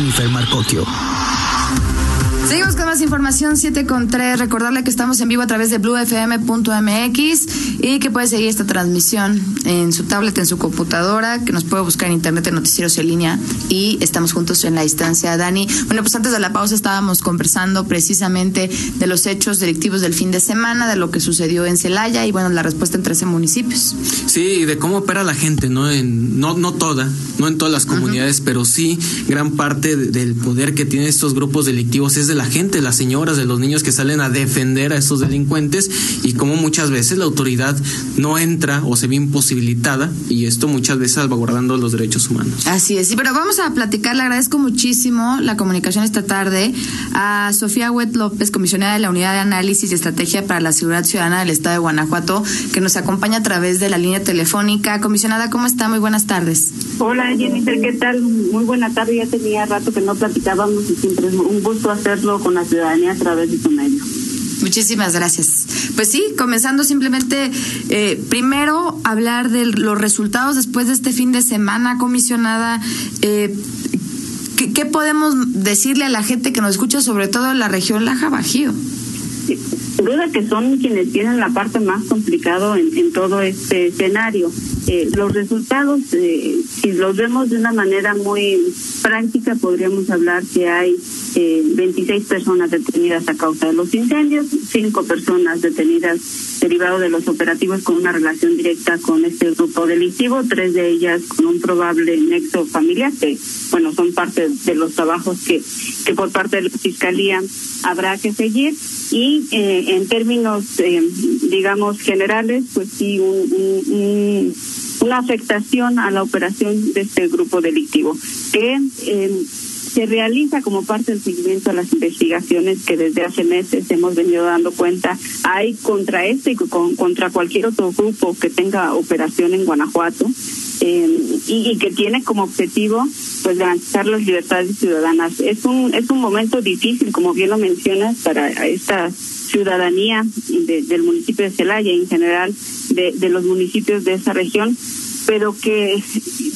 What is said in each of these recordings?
Jennifer Marcocchio. Seguimos con más información, 7 con 3. Recordarle que estamos en vivo a través de bluefm.mx y que puede seguir esta transmisión en su tablet, en su computadora, que nos puede buscar en internet en Noticieros en línea y estamos juntos en la distancia. Dani, bueno, pues antes de la pausa estábamos conversando precisamente de los hechos delictivos del fin de semana, de lo que sucedió en Celaya y bueno, la respuesta en 13 municipios. Sí, de cómo opera la gente, ¿no? En, no, no toda, no en todas las comunidades, pero sí gran parte del poder que tienen estos grupos delictivos es de la gente, las señoras, de los niños que salen a defender a estos delincuentes y como muchas veces la autoridad no entra o se ve imposibilitada y esto muchas veces salvaguardando los derechos humanos. Así es, sí, pero vamos a platicar, le agradezco muchísimo la comunicación esta tarde a Sofía Huet López, comisionada de la Unidad de Análisis y Estrategia para la Seguridad Ciudadana del Estado de Guanajuato, que nos acompaña a través de la línea telefónica. Comisionada, ¿cómo está? Muy buenas tardes. Hola Jennifer, ¿qué tal? Muy buena tarde, ya tenía rato que no platicábamos y siempre es un gusto hacerlo con la ciudadanía a través de su medio. Muchísimas gracias. Pues sí, comenzando simplemente, eh, primero hablar de los resultados después de este fin de semana, comisionada. Eh, ¿qué, podemos decirle a la gente que nos escucha, sobre todo en la región Laja Bajío? Duda que son quienes tienen la parte más complicada en todo este escenario. Eh, los resultados, eh, si los vemos de una manera muy práctica, podríamos hablar que hay eh, 26 personas detenidas a causa de los incendios, cinco personas detenidas derivado de los operativos con una relación directa con este grupo delictivo, tres de ellas con un probable nexo familiar, que bueno, son parte de los trabajos que, que por parte de la Fiscalía habrá que seguir. Y eh, en términos, eh, digamos, generales, pues sí, un, una afectación a la operación de este grupo delictivo, que eh, se realiza como parte del seguimiento a las investigaciones que desde hace meses hemos venido dando cuenta hay contra este y contra cualquier otro grupo que tenga operación en Guanajuato eh, y, que tiene como objetivo pues garantizar las libertades ciudadanas. Es un es un momento difícil, como bien lo mencionas, para esta ciudadanía del municipio de Celaya y en general de, de los municipios de esa región pero que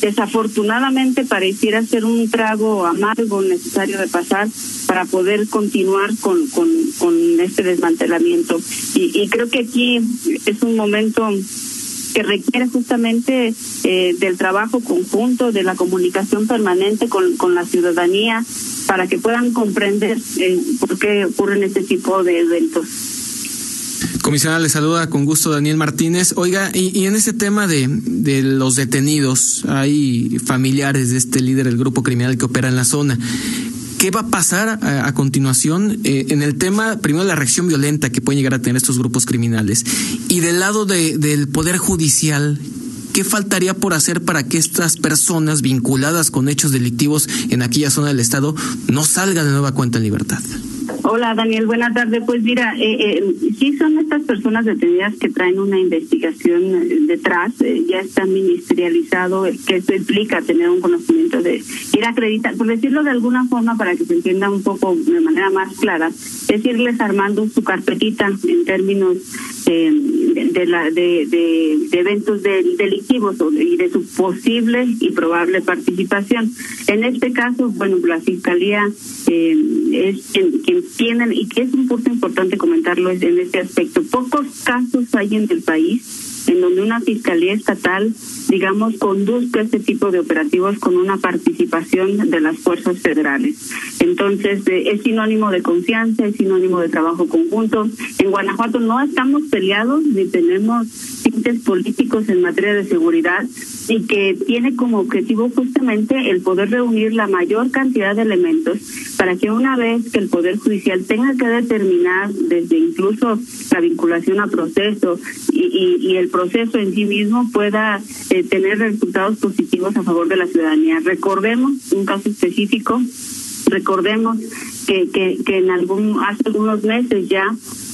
desafortunadamente pareciera ser un trago amargo necesario de pasar para poder continuar con, con, este desmantelamiento. Y, y creo que aquí es un momento que requiere justamente eh, del trabajo conjunto, de la comunicación permanente con, con la ciudadanía, para que puedan comprender eh, por qué ocurren este tipo de eventos. Comisionada, le saluda con gusto Daniel Martínez. Oiga, y, en ese tema de, de, los detenidos, hay familiares de este líder del grupo criminal que opera en la zona. ¿Qué va a pasar a, continuación eh, en el tema, primero, la reacción violenta que pueden llegar a tener estos grupos criminales? Y del lado de, del Poder Judicial, ¿qué faltaría por hacer para que estas personas vinculadas con hechos delictivos en aquella zona del Estado no salgan de nueva cuenta en libertad? Hola Daniel, buenas tardes. Pues mira, eh, eh, sí son estas personas detenidas que traen una investigación eh, detrás, eh, ya está ministerializado, que eso implica tener un conocimiento de ir a acreditar, por decirlo de alguna forma para que se entienda un poco de manera más clara, es irles armando su carpetita en términos de, la, de, de, eventos delictivos y de su posible y probable participación. En este caso, bueno, la Fiscalía es quien, quien tienen, y que es un punto importante comentarlo en este aspecto, pocos casos hay en el país en donde una fiscalía estatal, digamos, conduzca este tipo de operativos con una participación de las fuerzas federales. Entonces, eh, es sinónimo de confianza, es sinónimo de trabajo conjunto. En Guanajuato no estamos peleados ni tenemos tintes políticos en materia de seguridad y que tiene como objetivo justamente el poder reunir la mayor cantidad de elementos para que una vez que el Poder Judicial tenga que determinar desde incluso la vinculación a proceso y, y, el proceso en sí mismo pueda eh, tener resultados positivos a favor de la ciudadanía. Recordemos un caso específico, recordemos que, que, que en algún hace algunos meses ya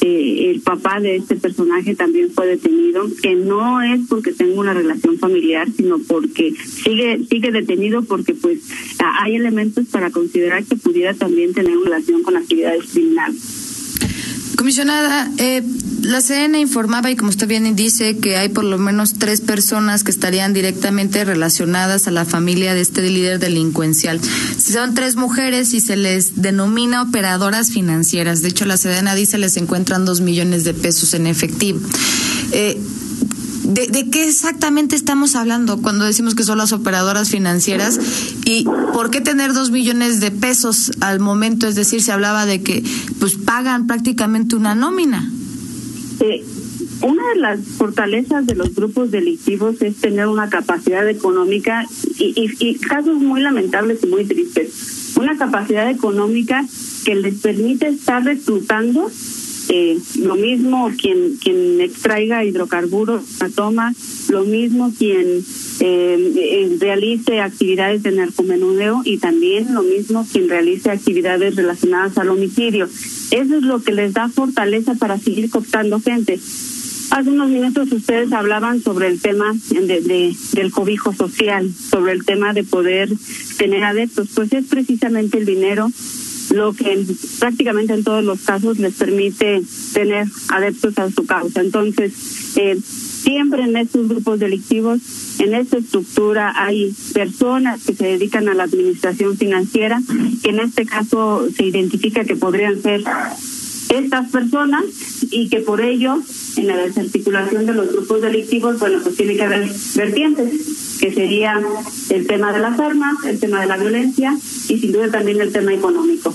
eh, el papá de este personaje también fue detenido, que no es porque tenga una relación familiar, sino porque sigue sigue detenido porque pues hay elementos para considerar que pudiera también tener relación con actividades criminales. Comisionada, eh, la CN informaba y como usted bien dice que hay por lo menos tres personas que estarían directamente relacionadas a la familia de este líder delincuencial. Son tres mujeres y se les denomina operadoras financieras. De hecho, la Sedena dice les encuentran dos millones de pesos en efectivo. Eh, ¿De, ¿De, qué exactamente estamos hablando cuando decimos que son las operadoras financieras? ¿Y por qué tener dos millones de pesos al momento? Es decir, se hablaba de que pues pagan prácticamente una nómina. Eh, una de las fortalezas de los grupos delictivos es tener una capacidad económica y, y, y casos muy lamentables y muy tristes. Una capacidad económica que les permite estar reclutando eh, lo mismo quien quien extraiga hidrocarburos la toma, lo mismo quien eh, realice actividades de narcomenudeo y también lo mismo quien realice actividades relacionadas al homicidio. Eso es lo que les da fortaleza para seguir cooptando gente. Hace unos minutos ustedes hablaban sobre el tema de, de, del cobijo social, sobre el tema de poder tener adeptos. Pues es precisamente el dinero lo que prácticamente en todos los casos les permite tener adeptos a su causa. Entonces, eh, siempre en estos grupos delictivos, en esta estructura hay personas que se dedican a la administración financiera, que en este caso se identifica que podrían ser estas personas y que por ello en la desarticulación de los grupos delictivos, bueno, pues tiene que haber vertientes, que sería el tema de las armas, el tema de la violencia y sin duda también el tema económico.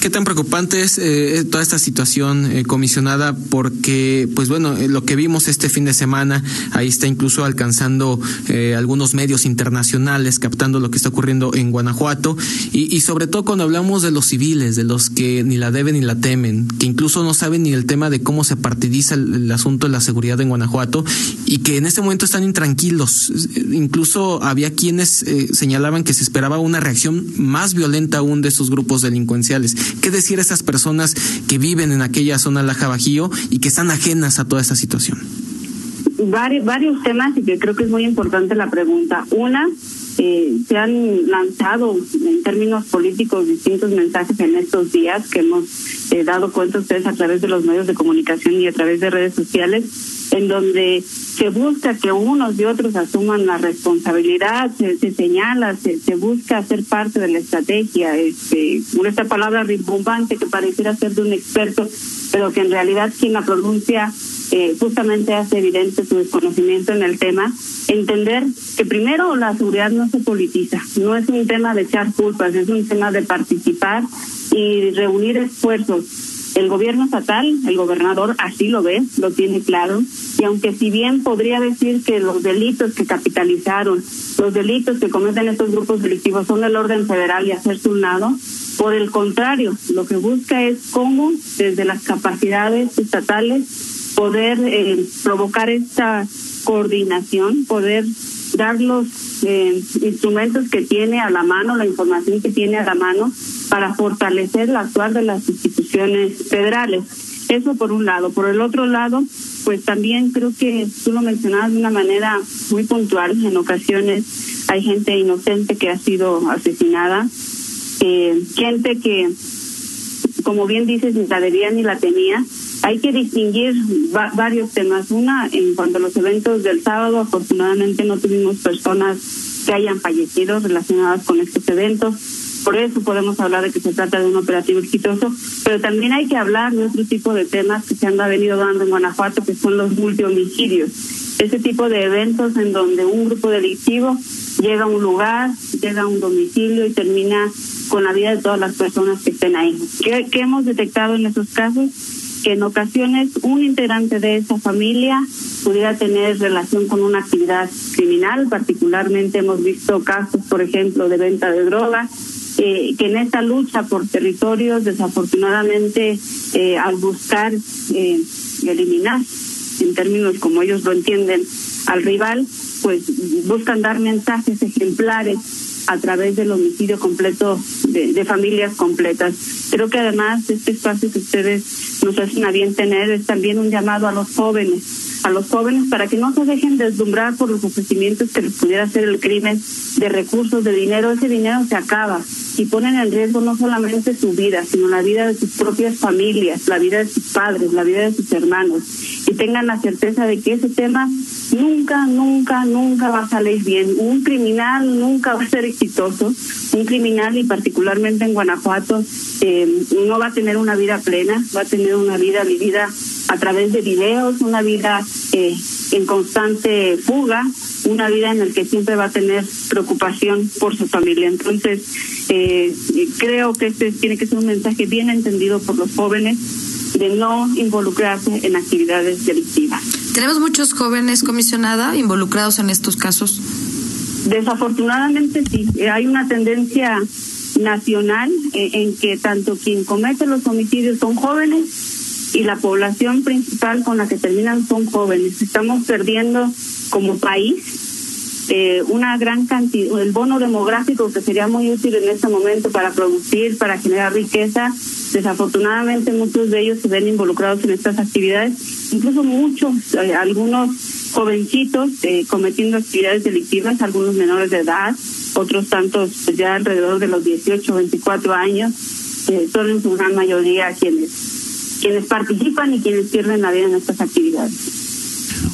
¿Qué tan preocupante es eh, toda esta situación, eh, comisionada? Porque, pues bueno, eh, lo que vimos este fin de semana, ahí está incluso alcanzando eh, algunos medios internacionales, captando lo que está ocurriendo en Guanajuato, y, sobre todo cuando hablamos de los civiles, de los que ni la deben ni la temen, que incluso no saben ni el tema de cómo se partidiza el, el asunto de la seguridad en Guanajuato, y que en este momento están intranquilos. Incluso había quienes señalaban que se esperaba una reacción más violenta aún de esos grupos delincuenciales. ¿Qué decir a esas personas que viven en aquella zona Laja Bajío y que están ajenas a toda esta situación? Varios, varios temas y que creo que es muy importante la pregunta. Una, eh, se han lanzado en términos políticos distintos mensajes en estos días que hemos eh, dado cuenta ustedes a través de los medios de comunicación y a través de redes sociales, en donde se busca que unos y otros asuman la responsabilidad, se, se señala, se, se, busca hacer parte de la estrategia, este, esta palabra rimbombante que pareciera ser de un experto, pero que en realidad quien la pronuncia eh, justamente hace evidente su desconocimiento en el tema, entender que primero la seguridad no se politiza, no es un tema de echar culpas, es un tema de participar y reunir esfuerzos. El gobierno estatal, el gobernador así lo ve, lo tiene claro, y aunque si bien podría decir que los delitos que capitalizaron, los delitos que cometen estos grupos delictivos son del orden federal y hacerse un lado, por el contrario, lo que busca es cómo desde las capacidades estatales poder eh, provocar esta coordinación, poder dar los eh, instrumentos que tiene a la mano, la información que tiene a la mano para fortalecer la actuar de las instituciones federales. Eso por un lado. Por el otro lado, pues también creo que tú lo mencionabas de una manera muy puntual. En ocasiones hay gente inocente que ha sido asesinada, eh, gente que, como bien dices, ni la debía ni la tenía. Hay que distinguir va varios temas. Una, en cuanto a los eventos del sábado, afortunadamente no tuvimos personas que hayan fallecido relacionadas con estos eventos por eso podemos hablar de que se trata de un operativo exitoso, pero también hay que hablar de otro tipo de temas que se han venido dando en Guanajuato, que son los multihomicidios. Ese tipo de eventos en donde un grupo delictivo llega a un lugar, llega a un domicilio y termina con la vida de todas las personas que estén ahí. ¿Qué, qué hemos detectado en esos casos? Que en ocasiones un integrante de esa familia pudiera tener relación con una actividad criminal, particularmente hemos visto casos, por ejemplo, de venta de drogas, eh, que en esta lucha por territorios, desafortunadamente, eh, al buscar eh, eliminar, en términos como ellos lo entienden, al rival, pues buscan dar mensajes ejemplares a través del homicidio completo de, familias completas. Creo que además este espacio que ustedes nos hacen a bien tener es también un llamado a los jóvenes, a los jóvenes para que no se dejen deslumbrar por los ofrecimientos que les pudiera hacer el crimen de recursos, de dinero. Ese dinero se acaba y ponen en riesgo no solamente su vida, sino la vida de sus propias familias, la vida de sus padres, la vida de sus hermanos. Y tengan la certeza de que ese tema nunca, nunca, nunca va a salir bien. Un criminal nunca va a ser exitoso. Un criminal, y particularmente en Guanajuato, eh, no va a tener una vida plena, va a tener una vida vivida a través de videos, una vida eh, en constante fuga, una vida en la que siempre va a tener preocupación por su familia. Entonces, eh, creo que este tiene que ser un mensaje bien entendido por los jóvenes de no involucrarse en actividades delictivas. ¿Tenemos muchos jóvenes, comisionada, involucrados en estos casos? Desafortunadamente sí, hay una tendencia nacional eh, en que tanto quien comete los homicidios son jóvenes y la población principal con la que terminan son jóvenes. Estamos perdiendo como país eh, una gran cantidad, el bono demográfico que sería muy útil en este momento para producir, para generar riqueza, Desafortunadamente muchos de ellos se ven involucrados en estas actividades, incluso muchos, eh, algunos jovencitos eh, cometiendo actividades delictivas, algunos menores de edad, otros tantos pues, ya alrededor de los 18, 24 años, son en su gran mayoría quienes, quienes participan y quienes pierden la vida en estas actividades.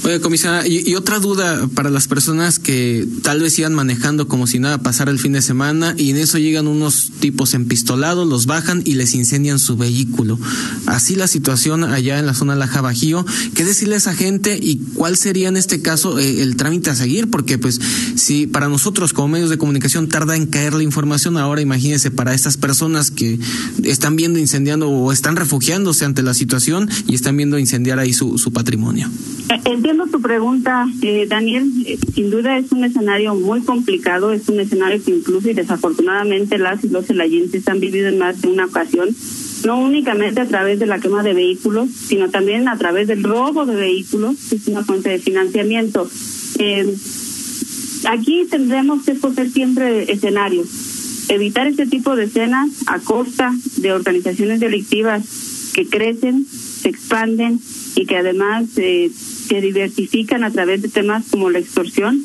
Oye, comisionada, y, otra duda para las personas que tal vez iban manejando como si nada pasara el fin de semana y en eso llegan unos tipos empistolados, los bajan y les incendian su vehículo. Así la situación allá en la zona de la Bajío. ¿Qué decirle a esa gente y cuál sería en este caso eh, el trámite a seguir? Porque pues si para nosotros como medios de comunicación tarda en caer la información, ahora imagínense para estas personas que están viendo incendiando o están refugiándose ante la situación y están viendo incendiar ahí su, su patrimonio. Entiendo tu pregunta, eh, Daniel. Eh, sin duda es un escenario muy complicado, es un escenario que incluso y desafortunadamente las y los celayentes han vivido en más de una ocasión, no únicamente a través de la quema de vehículos, sino también a través del robo de vehículos, que es una fuente de financiamiento. Eh, aquí tendremos que escoger siempre escenarios, evitar este tipo de escenas a costa de organizaciones delictivas que crecen, se expanden y que además eh, se diversifican a través de temas como la extorsión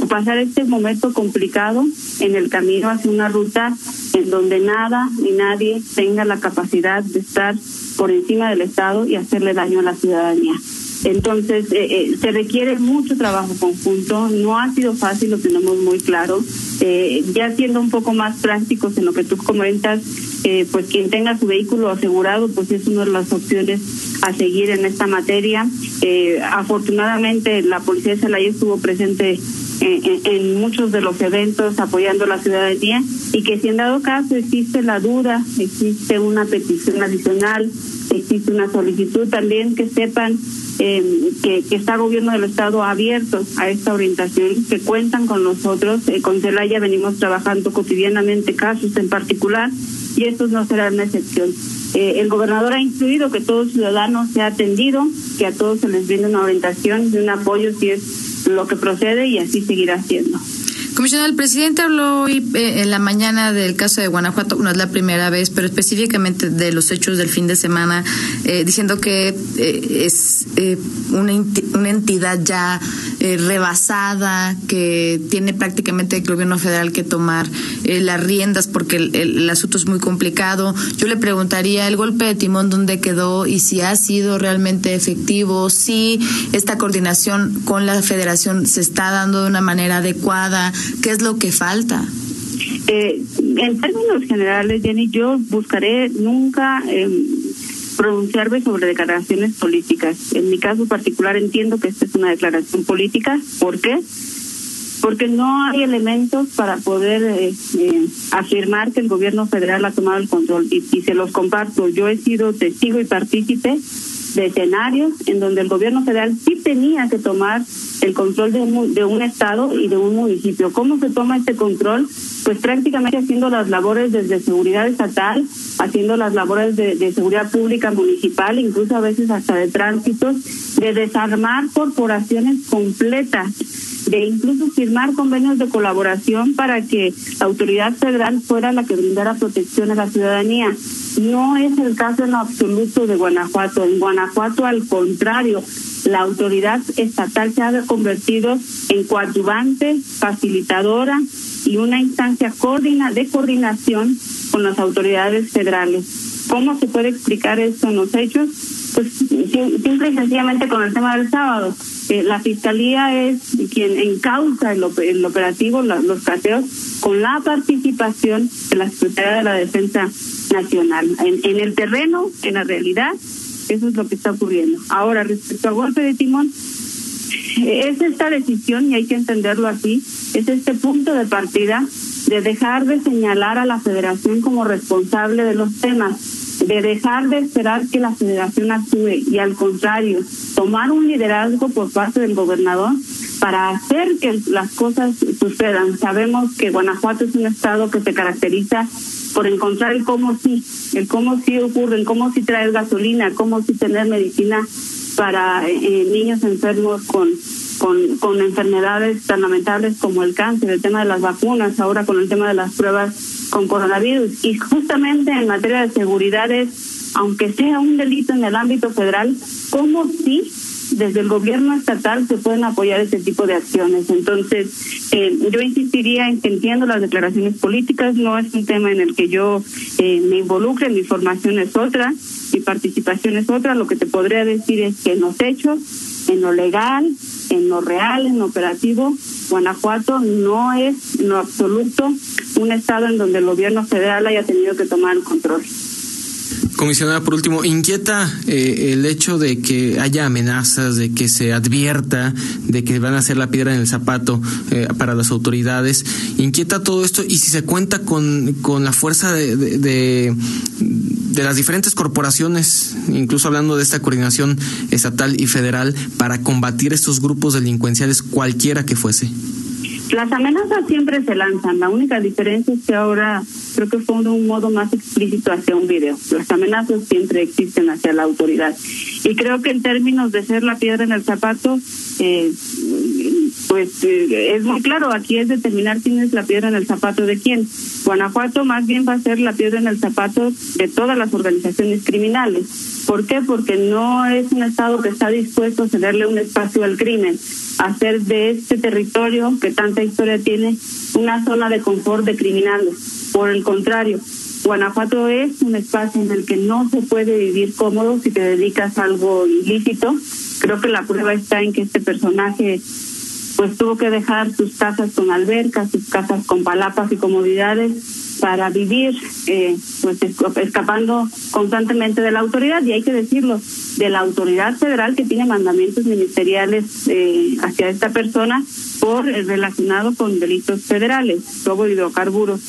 o pasar este momento complicado en el camino hacia una ruta en donde nada ni nadie tenga la capacidad de estar por encima del Estado y hacerle daño a la ciudadanía. Entonces, eh, eh, se requiere mucho trabajo conjunto, no ha sido fácil, lo tenemos muy claro. Eh, ya siendo un poco más prácticos en lo que tú comentas, eh, pues quien tenga su vehículo asegurado, pues es una de las opciones a seguir en esta materia. Eh, afortunadamente, la Policía de Celaya estuvo presente en, muchos de los eventos apoyando a la ciudadanía y que si en dado caso existe la duda, existe una petición adicional, existe una solicitud también que sepan eh, que, que, está el gobierno del estado abierto a esta orientación, que cuentan con nosotros. Eh, con Celaya venimos trabajando cotidianamente casos en particular y estos no serán una excepción. Eh, el gobernador ha incluido que todo ciudadano sea atendido, que a todos se les brinde una orientación y un apoyo si es lo que procede y así seguirá siendo. Comisionado, el presidente habló hoy eh, en la mañana del caso de Guanajuato, no es la primera vez, pero específicamente de los hechos del fin de semana, eh, diciendo que eh, es una, una, entidad ya rebasada, que tiene prácticamente el gobierno federal que tomar las riendas porque el, el, asunto es muy complicado. Yo le preguntaría el golpe de timón dónde quedó y si ha sido realmente efectivo, si esta coordinación con la federación se está dando de una manera adecuada ¿Qué es lo que falta? Eh, en términos generales, Jenny, yo buscaré nunca eh, pronunciarme sobre declaraciones políticas. En mi caso particular entiendo que esta es una declaración política. ¿Por qué? Porque no hay elementos para poder eh, eh, afirmar que el gobierno federal ha tomado el control. Y, y se los comparto. Yo he sido testigo y partícipe de escenarios en donde el gobierno federal sí tenía que tomar el control de un, de un estado y de un municipio. ¿Cómo se toma este control? Pues prácticamente haciendo las labores desde seguridad estatal, haciendo las labores de, de seguridad pública municipal, incluso a veces hasta de tránsito, de desarmar corporaciones completas de incluso firmar convenios de colaboración para que la autoridad federal fuera la que brindara protección a la ciudadanía. No es el caso en absoluto de Guanajuato. En Guanajuato, al contrario, la autoridad estatal se ha convertido en coadyuvante, facilitadora y una instancia de coordinación con las autoridades federales. ¿Cómo se puede explicar esto en los hechos? pues simple y sencillamente con el tema del sábado. La fiscalía es quien encausa el, el operativo, los caseos, con la participación de la Secretaría de la Defensa Nacional. En, en el terreno, en la realidad, eso es lo que está ocurriendo. Ahora, respecto a golpe de timón, es esta decisión, y hay que entenderlo así, es este punto de partida de dejar de señalar a la federación como responsable de los temas, de dejar de esperar que la federación actúe y al contrario, tomar un liderazgo por parte del gobernador para hacer que las cosas sucedan. Sabemos que Guanajuato es un estado que se caracteriza por encontrar el cómo sí, el cómo sí ocurre, el cómo sí traer gasolina, cómo sí tener medicina para eh, niños enfermos con, con, enfermedades tan lamentables como el cáncer, el tema de las vacunas, ahora con el tema de las pruebas con coronavirus. Y justamente en materia de seguridad es, aunque sea un delito en el ámbito federal, ¿cómo sí desde el gobierno estatal se pueden apoyar este tipo de acciones. Entonces, eh, yo insistiría en que entiendo las declaraciones políticas, no es un tema en el que yo eh, me involucre, mi formación es otra, mi participación es otra, lo que te podría decir es que en los hechos, en lo legal, en lo real, en lo operativo, Guanajuato no es en lo absoluto un estado en donde el gobierno federal haya tenido que tomar el control. Comisionada, por último, inquieta eh, el hecho de que haya amenazas, de que se advierta de que van a hacer la piedra en el zapato eh, para las autoridades. Inquieta todo esto y si se cuenta con, con la fuerza de, de, de, de las diferentes corporaciones, incluso hablando de esta coordinación estatal y federal, para combatir estos grupos delincuenciales, cualquiera que fuese. Las amenazas siempre se lanzan, la única diferencia es que ahora creo que fue de un modo más explícito hacia un video. Las amenazas siempre existen hacia la autoridad. Y creo que en términos de ser la piedra en el zapato, eh, pues eh, es muy claro, aquí es determinar quién es la piedra en el zapato de quién. Guanajuato más bien va a ser la piedra en el zapato de todas las organizaciones criminales. ¿Por qué? Porque no es un Estado que está dispuesto a cederle un espacio al crimen, hacer de este territorio que tanta historia tiene una zona de confort de criminales. Por el contrario, Guanajuato es un espacio en el que no se puede vivir cómodo si te dedicas a algo ilícito. Creo que la prueba está en que este personaje pues tuvo que dejar sus casas con albercas, sus casas con palapas y comodidades para vivir eh, pues escapando constantemente de la autoridad y hay que decirlo de la autoridad federal que tiene mandamientos ministeriales eh, hacia esta persona por eh, relacionado con delitos federales, robo de hidrocarburos,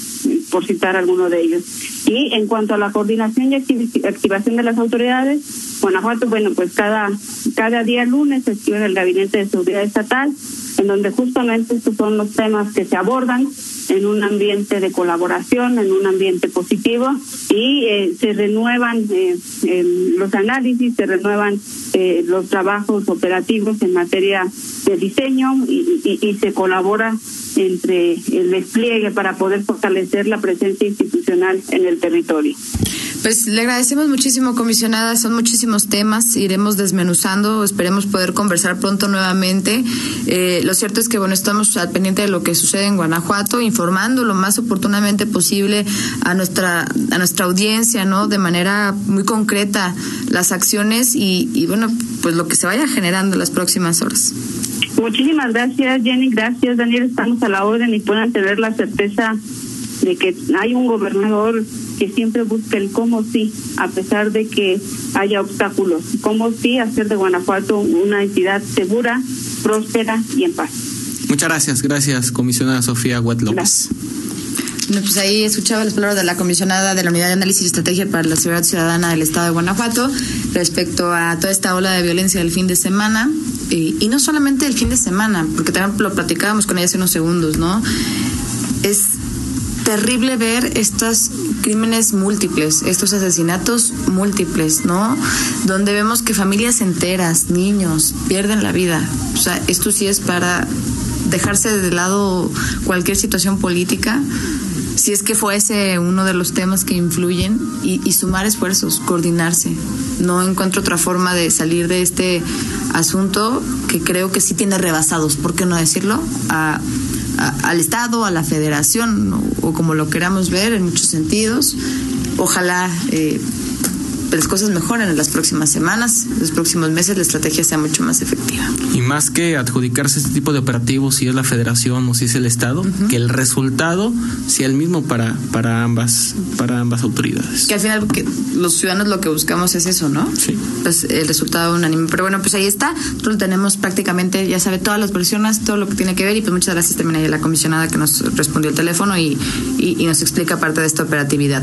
por citar alguno de ellos. Y en cuanto a la coordinación y activación de las autoridades, Guanajuato, bueno, pues cada, cada día lunes se en el Gabinete de Seguridad Estatal, en donde justamente estos son los temas que se abordan en un ambiente de colaboración, en un ambiente positivo y eh, se renuevan eh, los análisis, se renuevan eh, los trabajos operativos en materia de diseño y, se colabora entre el despliegue para poder fortalecer la presencia institucional en el territorio. Pues le agradecemos muchísimo, comisionada. Son muchísimos temas. Iremos desmenuzando. Esperemos poder conversar pronto nuevamente. Eh, lo cierto es que, bueno, estamos al pendiente de lo que sucede en Guanajuato, informando lo más oportunamente posible a nuestra, a nuestra audiencia, ¿no? De manera muy concreta las acciones y, y bueno, pues lo que se vaya generando en las próximas horas. Muchísimas gracias, Jenny. Gracias, Daniel. Estamos a la orden y puedan tener la certeza de que hay un gobernador que siempre busca el cómo sí, a pesar de que haya obstáculos. Cómo sí hacer de Guanajuato una entidad segura, próspera y en paz. Muchas gracias. Gracias, comisionada Sofía Huet López. Bueno, pues ahí escuchaba las palabras de la comisionada de la Unidad de Análisis y Estrategia para la Seguridad Ciudadana del Estado de Guanajuato respecto a toda esta ola de violencia del fin de semana. Y, y no solamente el fin de semana, porque también lo platicábamos con ella hace unos segundos, ¿no? Es terrible ver estos crímenes múltiples, estos asesinatos múltiples, ¿no? Donde vemos que familias enteras, niños, pierden la vida. O sea, esto sí es para dejarse de lado cualquier situación política, si es que fuese uno de los temas que influyen, y, sumar esfuerzos, coordinarse. No encuentro otra forma de salir de este asunto que creo que sí tiene rebasados, ¿por qué no decirlo? A, al Estado, a la Federación, o, o, como lo queramos ver en muchos sentidos. Ojalá eh, las cosas mejoren en las próximas semanas, los próximos meses, la estrategia sea mucho más efectiva. Y más que adjudicarse este tipo de operativos, si es la federación o si es el Estado, que el resultado sea el mismo para, para, ambas, para ambas autoridades. Que al final que los ciudadanos lo que buscamos es eso, ¿no? Sí. Pues el resultado unánime. Pero bueno, pues ahí está. Nosotros tenemos prácticamente, ya sabe, todas las versiones, todo lo que tiene que ver. Y pues muchas gracias también a la comisionada que nos respondió el teléfono y, y, y nos explica parte de esta operatividad.